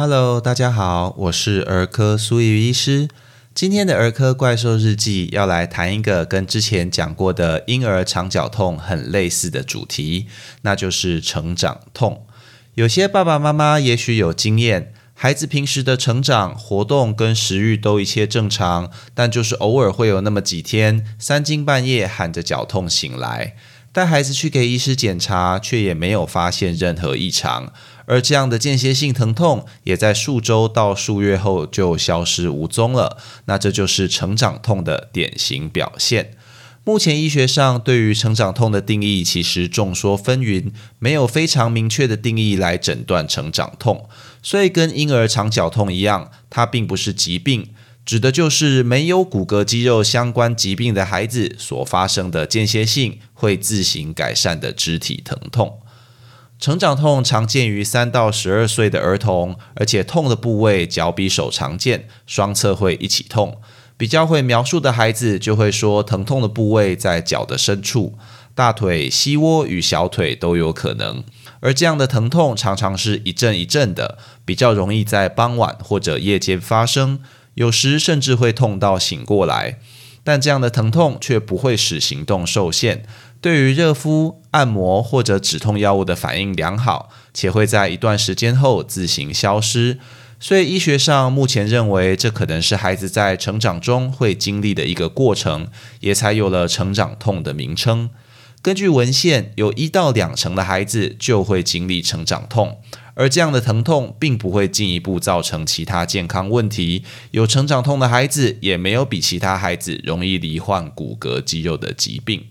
Hello，大家好，我是儿科苏玉医师。今天的儿科怪兽日记要来谈一个跟之前讲过的婴儿肠绞痛很类似的主题，那就是成长痛。有些爸爸妈妈也许有经验，孩子平时的成长、活动跟食欲都一切正常，但就是偶尔会有那么几天，三更半夜喊着绞痛醒来。带孩子去给医师检查，却也没有发现任何异常，而这样的间歇性疼痛也在数周到数月后就消失无踪了。那这就是成长痛的典型表现。目前医学上对于成长痛的定义其实众说纷纭，没有非常明确的定义来诊断成长痛。所以跟婴儿肠绞痛一样，它并不是疾病。指的就是没有骨骼肌肉相关疾病的孩子所发生的间歇性会自行改善的肢体疼痛。成长痛常见于三到十二岁的儿童，而且痛的部位脚比手常见，双侧会一起痛。比较会描述的孩子就会说，疼痛的部位在脚的深处，大腿、膝窝与小腿都有可能。而这样的疼痛常常是一阵一阵的，比较容易在傍晚或者夜间发生。有时甚至会痛到醒过来，但这样的疼痛却不会使行动受限。对于热敷、按摩或者止痛药物的反应良好，且会在一段时间后自行消失。所以医学上目前认为，这可能是孩子在成长中会经历的一个过程，也才有了成长痛的名称。根据文献，有一到两成的孩子就会经历成长痛。而这样的疼痛并不会进一步造成其他健康问题。有成长痛的孩子也没有比其他孩子容易罹患骨骼肌肉的疾病。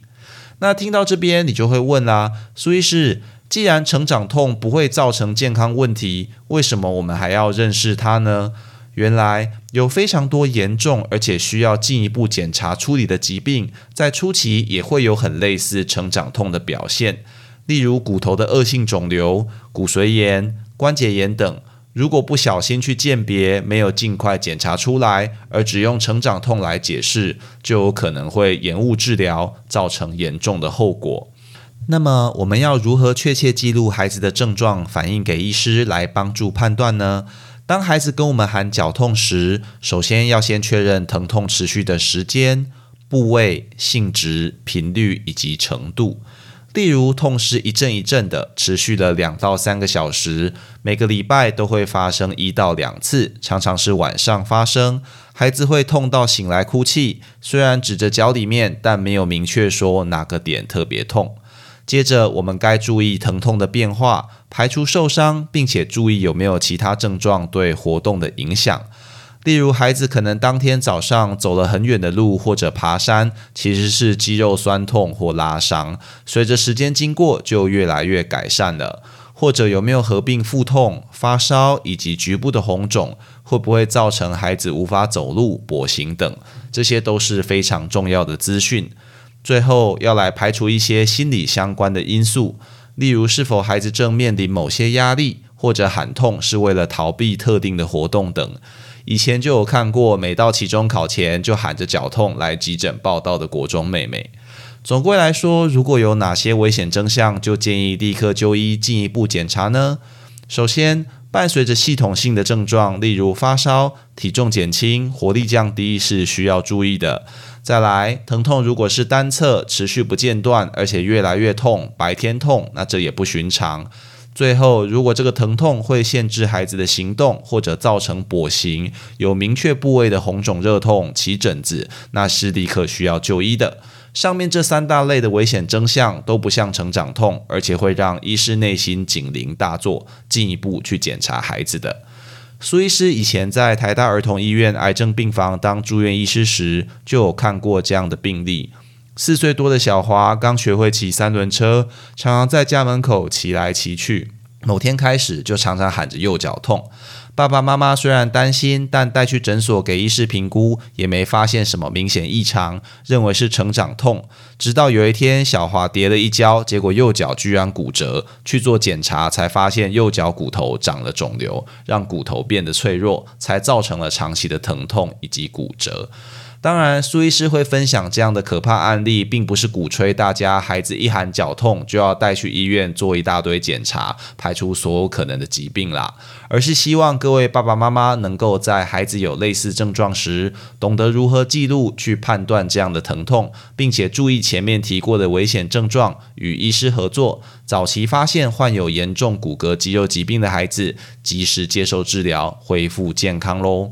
那听到这边，你就会问啦，苏医师，既然成长痛不会造成健康问题，为什么我们还要认识它呢？原来有非常多严重而且需要进一步检查处理的疾病，在初期也会有很类似成长痛的表现。例如骨头的恶性肿瘤、骨髓炎、关节炎等，如果不小心去鉴别，没有尽快检查出来，而只用成长痛来解释，就有可能会延误治疗，造成严重的后果。那么，我们要如何确切记录孩子的症状，反映给医师来帮助判断呢？当孩子跟我们喊脚痛时，首先要先确认疼痛持续的时间、部位、性质、频率以及程度。例如，痛是一阵一阵的，持续了两到三个小时，每个礼拜都会发生一到两次，常常是晚上发生。孩子会痛到醒来哭泣，虽然指着脚里面，但没有明确说哪个点特别痛。接着，我们该注意疼痛的变化，排除受伤，并且注意有没有其他症状对活动的影响。例如，孩子可能当天早上走了很远的路，或者爬山，其实是肌肉酸痛或拉伤，随着时间经过就越来越改善了。或者有没有合并腹痛、发烧以及局部的红肿，会不会造成孩子无法走路、跛行等，这些都是非常重要的资讯。最后要来排除一些心理相关的因素，例如是否孩子正面临某些压力，或者喊痛是为了逃避特定的活动等。以前就有看过，每到期中考前就喊着脚痛来急诊报道的国中妹妹。总归来说，如果有哪些危险征象，就建议立刻就医进一步检查呢。首先，伴随着系统性的症状，例如发烧、体重减轻、活力降低，是需要注意的。再来，疼痛如果是单侧持续不间断，而且越来越痛，白天痛，那这也不寻常。最后，如果这个疼痛会限制孩子的行动，或者造成跛行，有明确部位的红肿、热痛、起疹子，那是立刻需要就医的。上面这三大类的危险征象都不像成长痛，而且会让医师内心警铃大作，进一步去检查孩子的。苏医师以前在台大儿童医院癌症病房当住院医师时，就有看过这样的病例。四岁多的小华刚学会骑三轮车，常常在家门口骑来骑去。某天开始，就常常喊着右脚痛。爸爸妈妈虽然担心，但带去诊所给医师评估，也没发现什么明显异常，认为是成长痛。直到有一天，小华跌了一跤，结果右脚居然骨折。去做检查，才发现右脚骨头长了肿瘤，让骨头变得脆弱，才造成了长期的疼痛以及骨折。当然，苏医师会分享这样的可怕案例，并不是鼓吹大家孩子一喊脚痛就要带去医院做一大堆检查，排除所有可能的疾病啦，而是希望各位爸爸妈妈能够在孩子有类似症状时，懂得如何记录、去判断这样的疼痛，并且注意前面提过的危险症状，与医师合作，早期发现患有严重骨骼肌肉疾病的孩子，及时接受治疗，恢复健康喽。